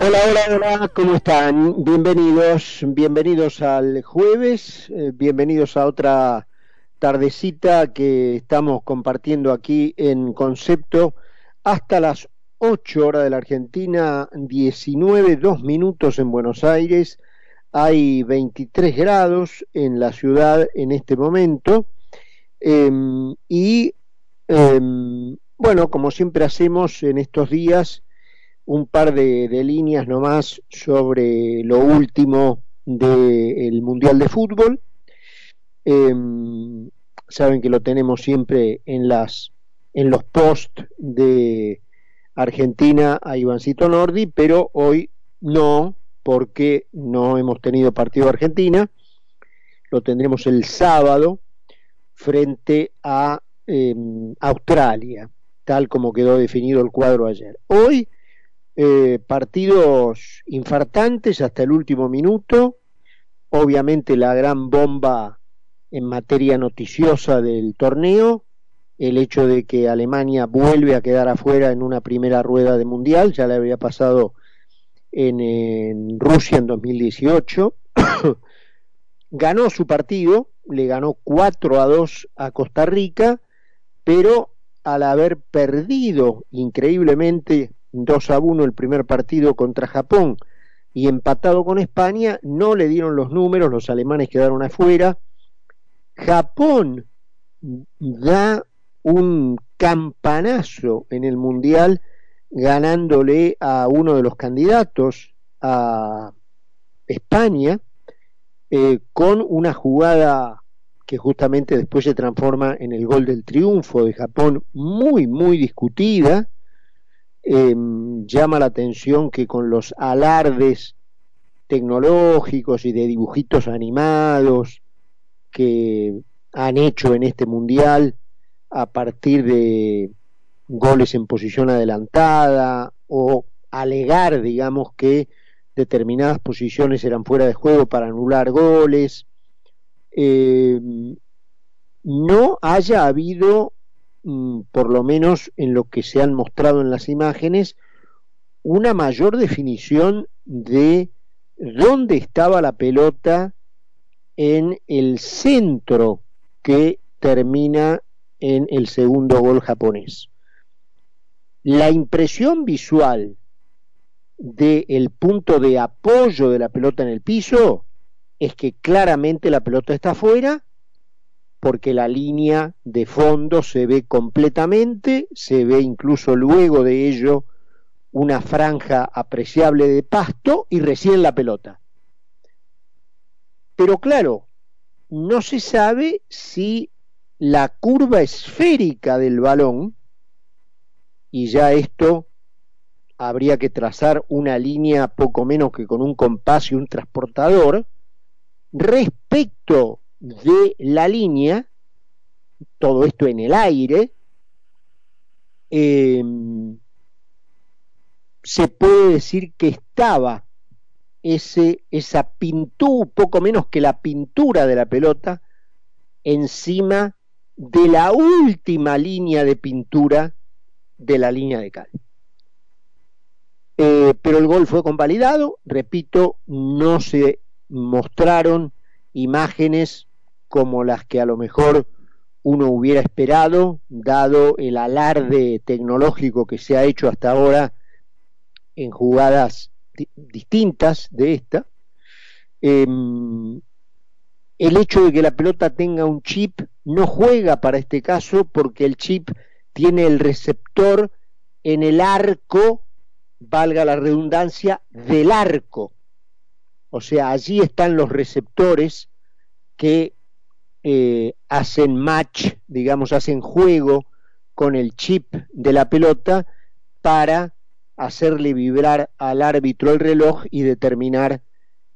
Hola, hola, hola, ¿cómo están? Bienvenidos, bienvenidos al jueves, eh, bienvenidos a otra tardecita que estamos compartiendo aquí en concepto hasta las 8 horas de la Argentina, 19, 2 minutos en Buenos Aires, hay 23 grados en la ciudad en este momento em, y em, bueno, como siempre hacemos en estos días, un par de, líneas nomás sobre lo último del Mundial de Fútbol. Em, saben que lo tenemos siempre en las en los posts de Argentina a Ivancito Nordi, pero hoy no, porque no hemos tenido partido de Argentina. Lo tendremos el sábado frente a em, Australia, tal como quedó definido el cuadro ayer. Hoy eh, partidos infartantes hasta el último minuto, obviamente la gran bomba en materia noticiosa del torneo, el hecho de que Alemania vuelve a quedar afuera en una primera rueda de mundial, ya le había pasado en, en Rusia en 2018, ganó su partido, le ganó 4 a 2 a Costa Rica, pero al haber perdido increíblemente 2 a 1 el primer partido contra Japón y empatado con España, no le dieron los números, los alemanes quedaron afuera. Japón da un campanazo en el Mundial ganándole a uno de los candidatos, a España, eh, con una jugada que justamente después se transforma en el gol del triunfo de Japón, muy, muy discutida, Em, llama la atención que con los alardes tecnológicos y de dibujitos animados que han hecho en este mundial a partir de goles en posición adelantada o alegar, digamos, que determinadas posiciones eran fuera de juego para anular goles, em, no haya habido por lo menos en lo que se han mostrado en las imágenes, una mayor definición de dónde estaba la pelota en el centro que termina en el segundo gol japonés. La impresión visual del punto de apoyo de la pelota en el piso es que claramente la pelota está afuera porque la línea de fondo se ve completamente, se ve incluso luego de ello una franja apreciable de pasto y recién la pelota. Pero claro, no se sabe si la curva esférica del balón, y ya esto habría que trazar una línea poco menos que con un compás y un transportador, respecto de la línea, todo esto en el aire, em, se puede decir que estaba ese, esa pintura, poco menos que la pintura de la pelota, encima de la última línea de pintura de la línea de cal. Eh, pero el gol fue convalidado, repito, no se mostraron imágenes como las que a lo mejor uno hubiera esperado, dado el alarde tecnológico que se ha hecho hasta ahora en jugadas distintas de esta. Em, el hecho de que la pelota tenga un chip no juega para este caso porque el chip tiene el receptor en el arco, valga la redundancia, del arco. O sea, allí están los receptores que eh, hacen match, digamos, hacen juego con el chip de la pelota para hacerle vibrar al árbitro el reloj y determinar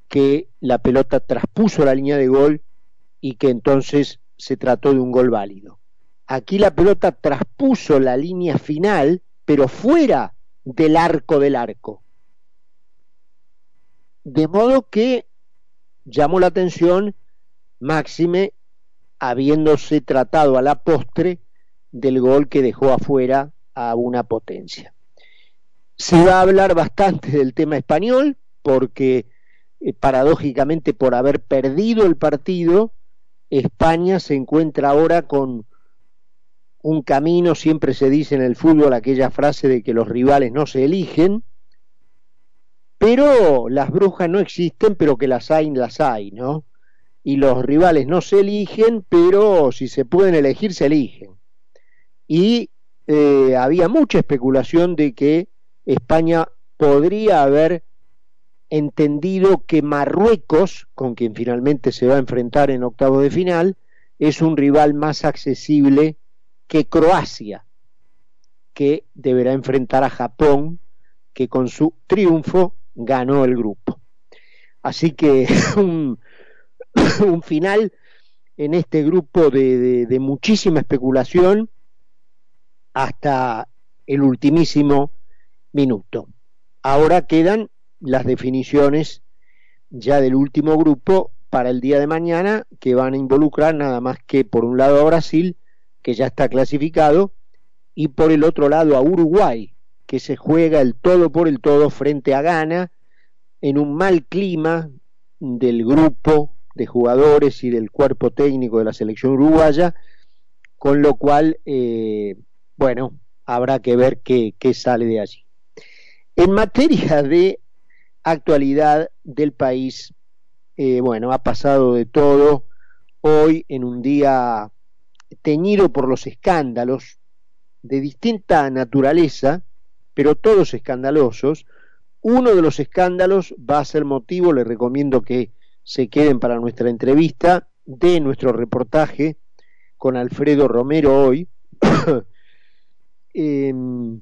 que la pelota traspuso la línea de gol y que entonces se trató de un gol válido. Aquí la pelota traspuso la línea final, pero fuera del arco del arco. De modo que llamó la atención máxime habiéndose tratado a la postre del gol que dejó afuera a una potencia. Se va a hablar bastante del tema español porque eh, paradójicamente por haber perdido el partido, España se encuentra ahora con un camino, siempre se dice en el fútbol aquella frase de que los rivales no se eligen, pero las brujas no existen, pero que las hay, las hay, ¿no? Y los rivales no se eligen, pero si se pueden elegir, se eligen. Y eh, había mucha especulación de que España podría haber entendido que Marruecos, con quien finalmente se va a enfrentar en octavo de final, es un rival más accesible que Croacia, que deberá enfrentar a Japón, que con su triunfo ganó el grupo. Así que un, un final en este grupo de, muchísima especulación hasta el ultimísimo minuto. Ahora quedan las definiciones ya del último grupo para el día de mañana que van a involucrar nada más que por un lado a Brasil, que ya está clasificado, y por el otro lado a Uruguay, que se juega el todo por el todo frente a Ghana en un mal clima del grupo de jugadores y del cuerpo técnico de la selección uruguaya, con lo cual, eh, bueno, habrá que ver qué, qué sale de allí. En materia de actualidad del país, eh, bueno, ha pasado de todo hoy en un día teñido por los escándalos de distinta naturaleza, pero todos escandalosos. Uno de los escándalos va a ser motivo, les recomiendo que se queden para nuestra entrevista de nuestro reportaje con Alfredo Romero hoy. Em,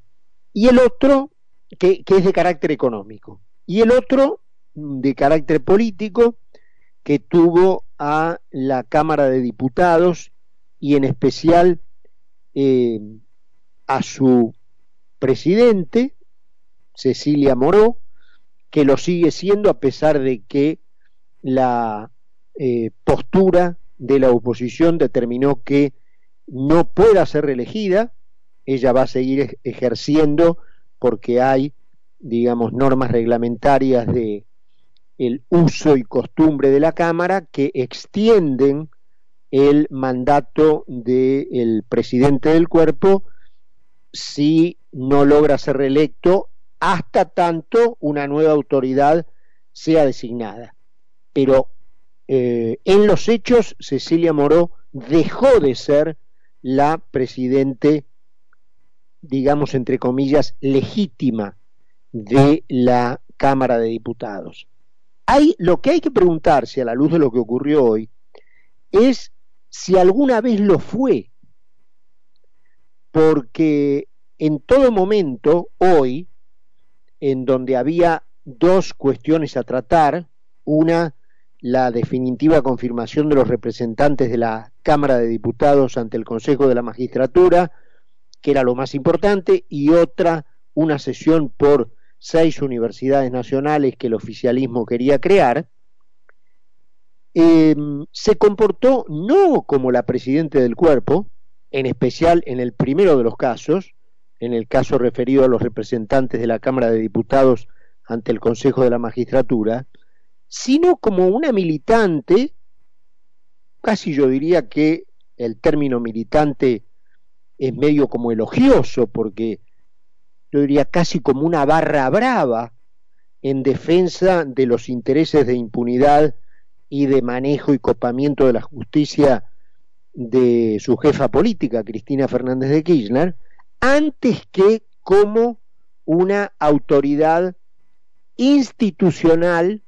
y el otro, que, es de carácter económico y el otro de carácter político que tuvo a la Cámara de Diputados y en especial eh, a su presidente, Cecilia Moró, que lo sigue siendo a pesar de que la eh, postura de la oposición determinó que no pueda ser reelegida, ella va a seguir ejerciendo porque hay digamos, normas reglamentarias de el uso y costumbre de la Cámara que extienden el mandato del presidente del cuerpo si no logra ser reelecto hasta tanto una nueva autoridad sea designada. Pero eh, en los hechos, Cecilia Moró dejó de ser la presidente, digamos, entre comillas, legítima de la Cámara de Diputados. Hay, lo que hay que preguntarse a la luz de lo que ocurrió hoy es si alguna vez lo fue, porque en todo momento, hoy, en donde había dos cuestiones a tratar, una, la definitiva confirmación de los representantes de la Cámara de Diputados ante el Consejo de la Magistratura, que era lo más importante, y otra, una sesión por seis universidades nacionales que el oficialismo quería crear, em, se comportó no como la presidenta del cuerpo, en especial en el primero de los casos, en el caso referido a los representantes de la Cámara de Diputados ante el Consejo de la Magistratura, sino como una militante, casi yo diría que el término militante es medio como elogioso, porque yo diría casi como una barra brava en defensa de los intereses de impunidad y de manejo y copamiento de la justicia de su jefa política, Cristina Fernández de Kirchner, antes que como una autoridad institucional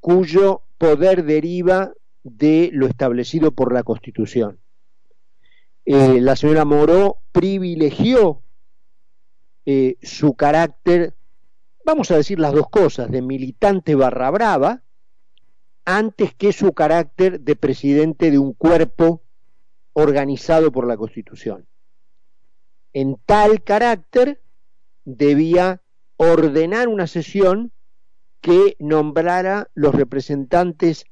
cuyo poder deriva de lo establecido por la Constitución. Eh, la señora Moró privilegió eh, su carácter, vamos a decir las dos cosas, de militante barra brava, antes que su carácter de presidente de un cuerpo organizado por la Constitución. En tal carácter debía ordenar una sesión que nombrara los representantes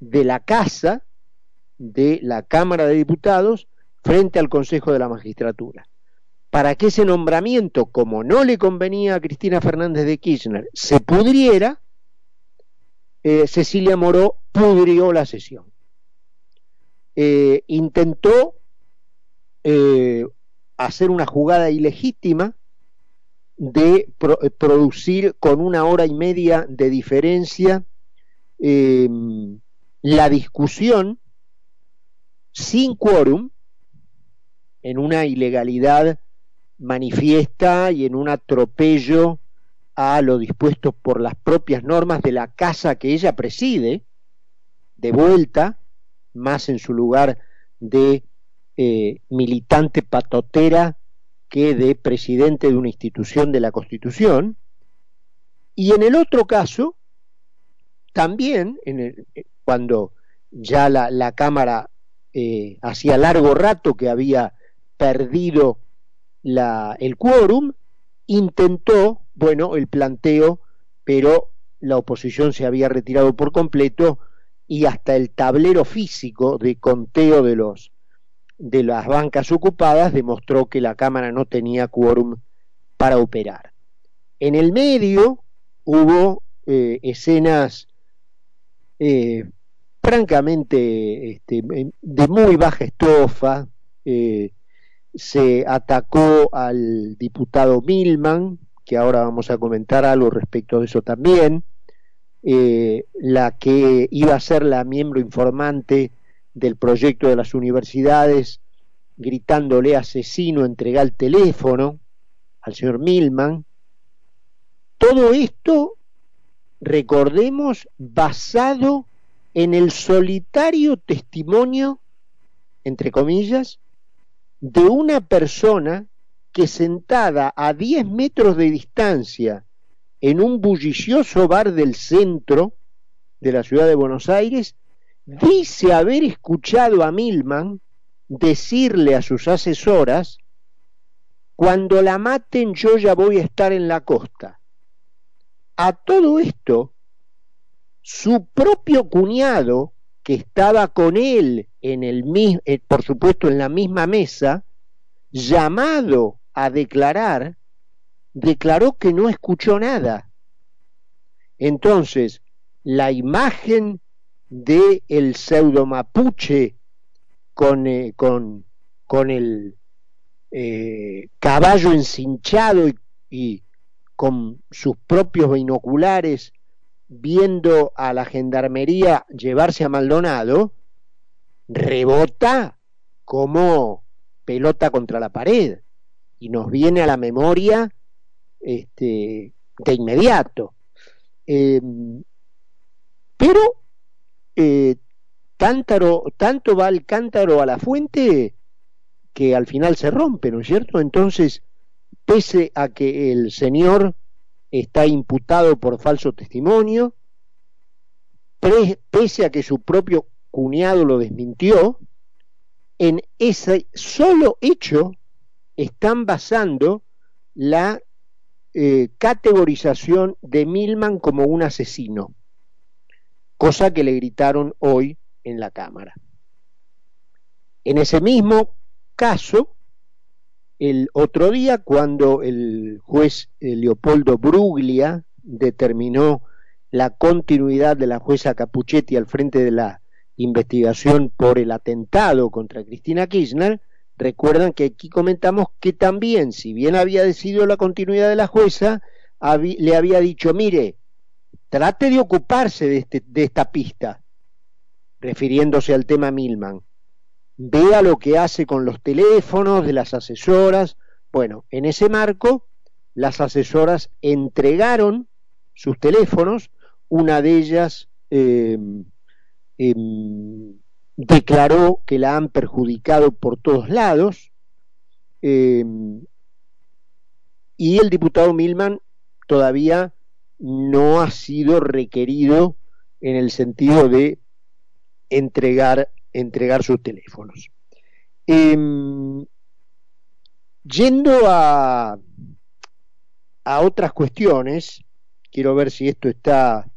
de la Casa, de la Cámara de Diputados, frente al Consejo de la Magistratura. para que ese nombramiento, como no le convenía a Cristina Fernández de Kirchner, se pudriera, eh, Cecilia Moró pudrió la sesión. Eh, intentó eh, hacer una jugada ilegítima de producir con una hora y media de diferencia la discusión sin quórum en una ilegalidad manifiesta y en un atropello a lo dispuesto por las propias normas de la casa que ella preside, de vuelta, más en su lugar de eh, militante patotera que de presidente de una institución de la Constitución. Y en el otro caso, también, en el, eh, cuando ya la, Cámara eh, hacía largo rato que había perdido la, el quórum, intentó, bueno, el planteo, pero la oposición se había retirado por completo y hasta el tablero físico de conteo de los de las bancas ocupadas demostró que la Cámara no tenía quórum para operar. En el medio hubo eh, escenas eh, francamente este, de muy baja estofa, eh, se atacó al diputado Milman, que ahora vamos a comentar algo respecto de eso también, la que iba a ser la miembro informante del proyecto de las universidades, gritándole asesino, entrega el teléfono al señor Milman. Todo esto, recordemos, basado en el solitario testimonio, entre comillas, de una persona que sentada a 10 metros de distancia en un bullicioso bar del centro de la ciudad de Buenos Aires, dice haber escuchado a Milman decirle a sus asesoras, cuando la maten yo ya voy a estar en la costa. A todo esto, su propio cuñado, que estaba con él en el eh, por supuesto en la misma mesa, llamado a declarar, declaró que no escuchó nada. Entonces, la imagen de el pseudo mapuche con, eh, con, con el eh, caballo encinchado y con sus propios binoculares viendo a la gendarmería llevarse a Maldonado, rebota como pelota contra la pared y nos viene a la memoria este, de inmediato. Em, pero eh, cántaro, tanto va el cántaro a la fuente que al final se rompe, ¿no es cierto? Entonces, pese a que el señor está imputado por falso testimonio, pese a que su propio cuñado lo desmintió, en ese solo hecho están basando la eh, categorización de Milman como un asesino, cosa que le gritaron hoy en la Cámara. En ese mismo caso, el otro día, cuando el juez eh, Leopoldo Bruglia determinó la continuidad de la jueza Capuchetti al frente de la investigación por el atentado contra Cristina Kirchner, recuerdan que aquí comentamos que también, si bien había decidido la continuidad de la jueza, le había dicho, mire, trate de ocuparse de, este, de esta pista, refiriéndose al tema Milman. Vea lo que hace con los teléfonos de las asesoras. Bueno, en ese marco, las asesoras entregaron sus teléfonos, una de ellas em, em, declaró que la han perjudicado por todos lados, em, y el diputado Milman todavía no ha sido requerido en el sentido de entregar entregar sus teléfonos. Em, yendo a, a otras cuestiones, quiero ver si esto está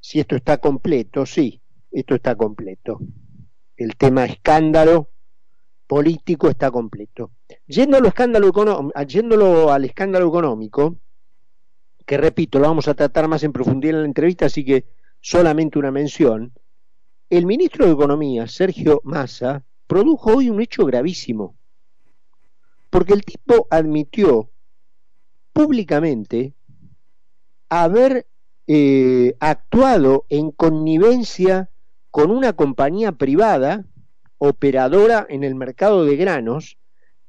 si esto está completo, sí, esto está completo. El tema escándalo político está completo. Yendo, escándalo yéndolo al escándalo económico, que repito, lo vamos a tratar más en profundidad en la entrevista, así que solamente una mención, el ministro de Economía, Sergio Massa, produjo hoy un hecho gravísimo, porque el tipo admitió públicamente haber eh, actuado en connivencia con una compañía privada operadora en el mercado de granos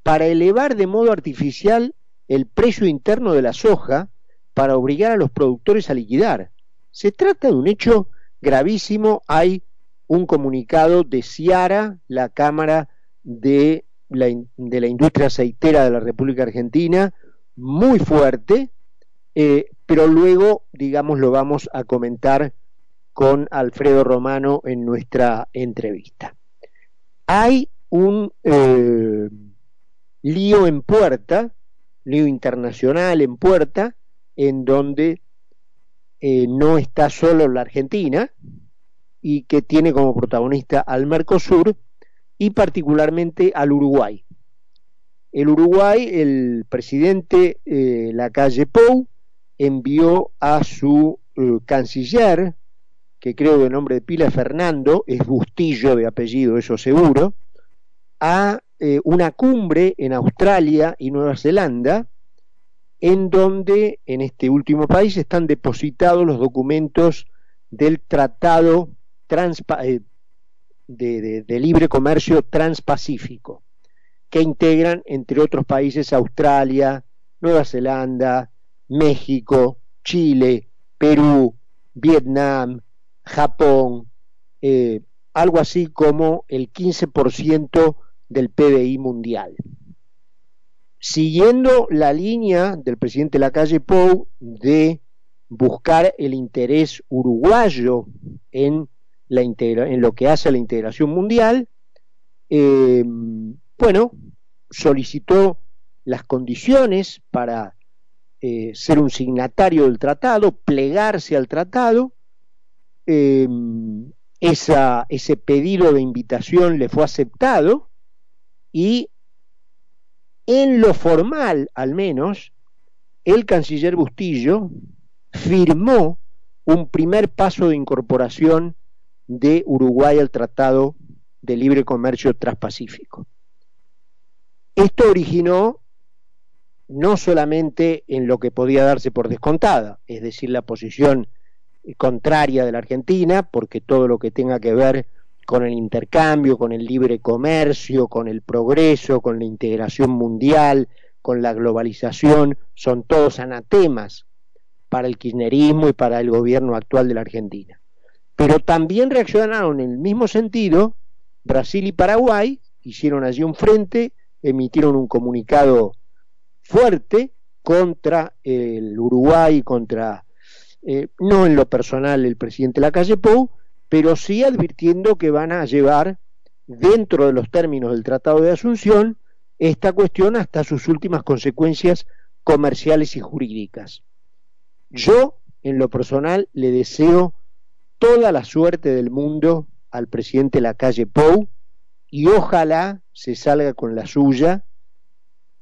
para elevar de modo artificial el precio interno de la soja para obligar a los productores a liquidar. Se trata de un hecho gravísimo. Hay un comunicado de Ciara, la Cámara de la, de la Industria Aceitera de la República Argentina, muy fuerte, eh, pero luego, digamos, lo vamos a comentar con Alfredo Romano en nuestra entrevista. Hay un eh, lío en puerta, lío internacional en puerta, en donde eh, no está solo la Argentina y que tiene como protagonista al Mercosur y particularmente al Uruguay. El Uruguay, el presidente eh, Lacalle Pou envió a su eh, canciller, que creo de nombre de pila Fernando, es Bustillo de apellido, eso seguro, a eh, una cumbre en Australia y Nueva Zelanda, en donde en este último país están depositados los documentos del Tratado eh, de, Libre Comercio Transpacífico, que integran, entre otros países, Australia, Nueva Zelanda, México, Chile, Perú, Vietnam, Japón, eh, algo así como el 15% del PBI mundial siguiendo la línea del presidente Lacalle Pou de buscar el interés uruguayo en, lo que hace a la integración mundial, eh, bueno, solicitó las condiciones para eh, ser un signatario del tratado, plegarse al tratado. Eh, ese pedido de invitación le fue aceptado y en lo formal, al menos, el canciller Bustillo firmó un primer paso de incorporación de Uruguay al Tratado de Libre Comercio Transpacífico. Esto originó no solamente en lo que podía darse por descontada, es decir, la posición contraria de la Argentina, porque todo lo que tenga que ver con el intercambio, con el libre comercio, con el progreso, con la integración mundial, con la globalización, son todos anatemas para el kirchnerismo y para el gobierno actual de la Argentina. Pero también reaccionaron en el mismo sentido Brasil y Paraguay, hicieron allí un frente, emitieron un comunicado fuerte contra el Uruguay, contra, eh, no en lo personal el presidente Lacalle Pou, pero sí advirtiendo que van a llevar dentro de los términos del Tratado de Asunción esta cuestión hasta sus últimas consecuencias comerciales y jurídicas. Yo, en lo personal, le deseo toda la suerte del mundo al presidente Lacalle Pou y ojalá se salga con la suya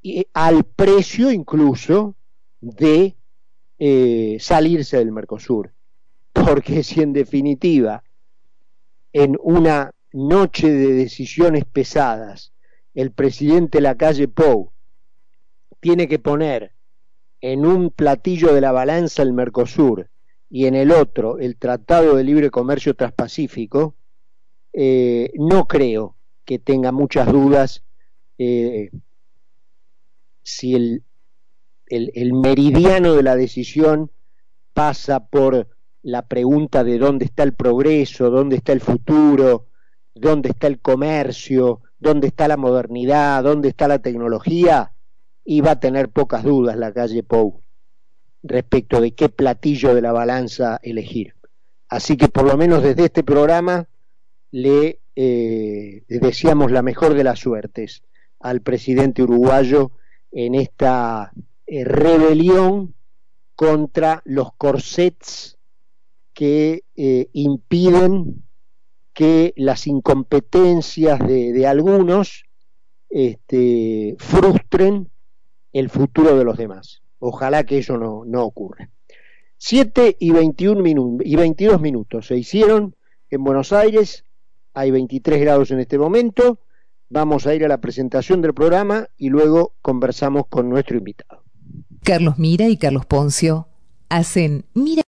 y al precio incluso de eh, salirse del Mercosur. Porque si en definitiva en una noche de decisiones pesadas, el presidente Lacalle Pou tiene que poner en un platillo de la balanza el Mercosur y en el otro el Tratado de Libre Comercio Transpacífico, eh, no creo que tenga muchas dudas eh, si el, el meridiano de la decisión pasa por la pregunta de dónde está el progreso, dónde está el futuro, dónde está el comercio, dónde está la modernidad, dónde está la tecnología, y va a tener pocas dudas la calle Pou respecto de qué platillo de la balanza elegir. Así que por lo menos desde este programa le eh, deseamos la mejor de las suertes al presidente uruguayo en esta eh, rebelión contra los corsets que eh, impiden que las incompetencias de, algunos este, frustren el futuro de los demás. Ojalá que eso no, no ocurra. 7 y, 21 minutos, y 22 minutos se hicieron en Buenos Aires, hay 23 grados en este momento, vamos a ir a la presentación del programa y luego conversamos con nuestro invitado. Carlos Mira y Carlos Poncio hacen Mira